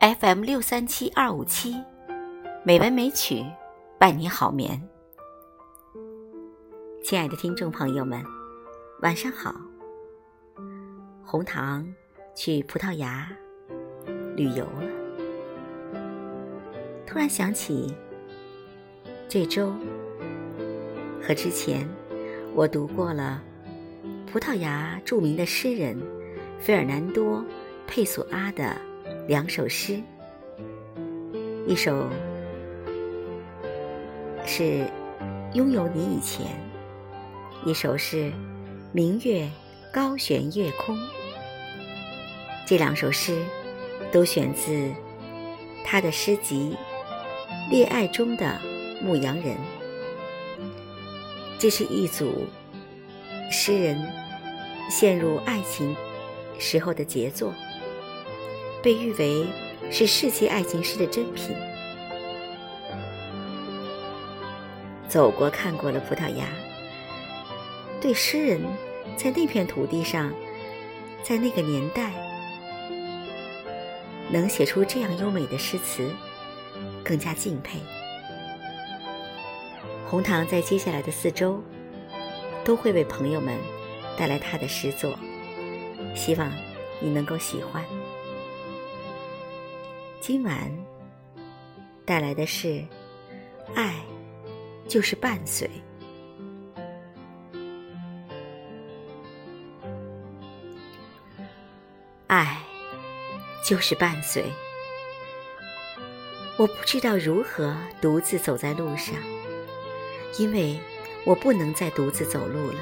fm 六三七二五七美文美曲伴你好眠。亲爱的听众朋友们晚上好。红糖去葡萄牙旅游了。突然想起这周和之前我读过了葡萄牙著名的诗人费尔南多·佩索阿的。两首诗，一首是拥有你以前，一首是明月高悬夜空。这两首诗都选自他的诗集《恋爱中的牧羊人》，这是一组诗人陷入爱情时候的杰作。被誉为是世界爱情诗的珍品。走过看过了葡萄牙，对诗人在那片土地上，在那个年代能写出这样优美的诗词，更加敬佩。红糖在接下来的四周都会为朋友们带来他的诗作，希望你能够喜欢。今晚带来的是《爱就是伴随》，爱就是伴随。我不知道如何独自走在路上，因为我不能再独自走路了。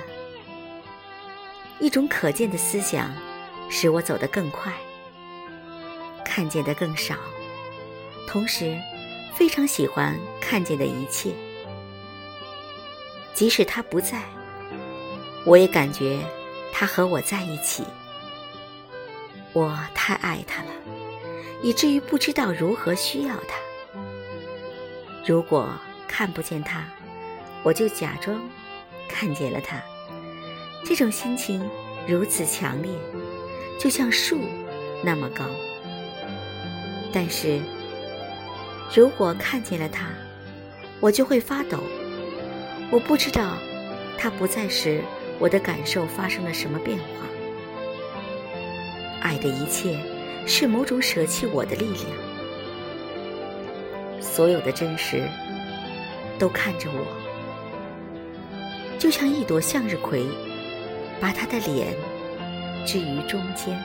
一种可见的思想使我走得更快。看见的更少，同时非常喜欢看见的一切。即使他不在，我也感觉他和我在一起。我太爱他了，以至于不知道如何需要他。如果看不见他，我就假装看见了他。这种心情如此强烈，就像树那么高。但是，如果看见了他，我就会发抖。我不知道他不在时，我的感受发生了什么变化。爱的一切是某种舍弃我的力量。所有的真实都看着我，就像一朵向日葵，把他的脸置于中间。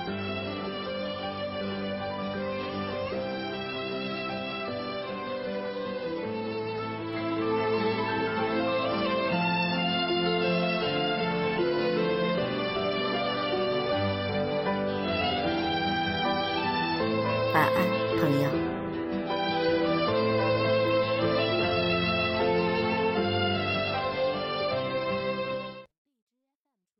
晚安，朋友。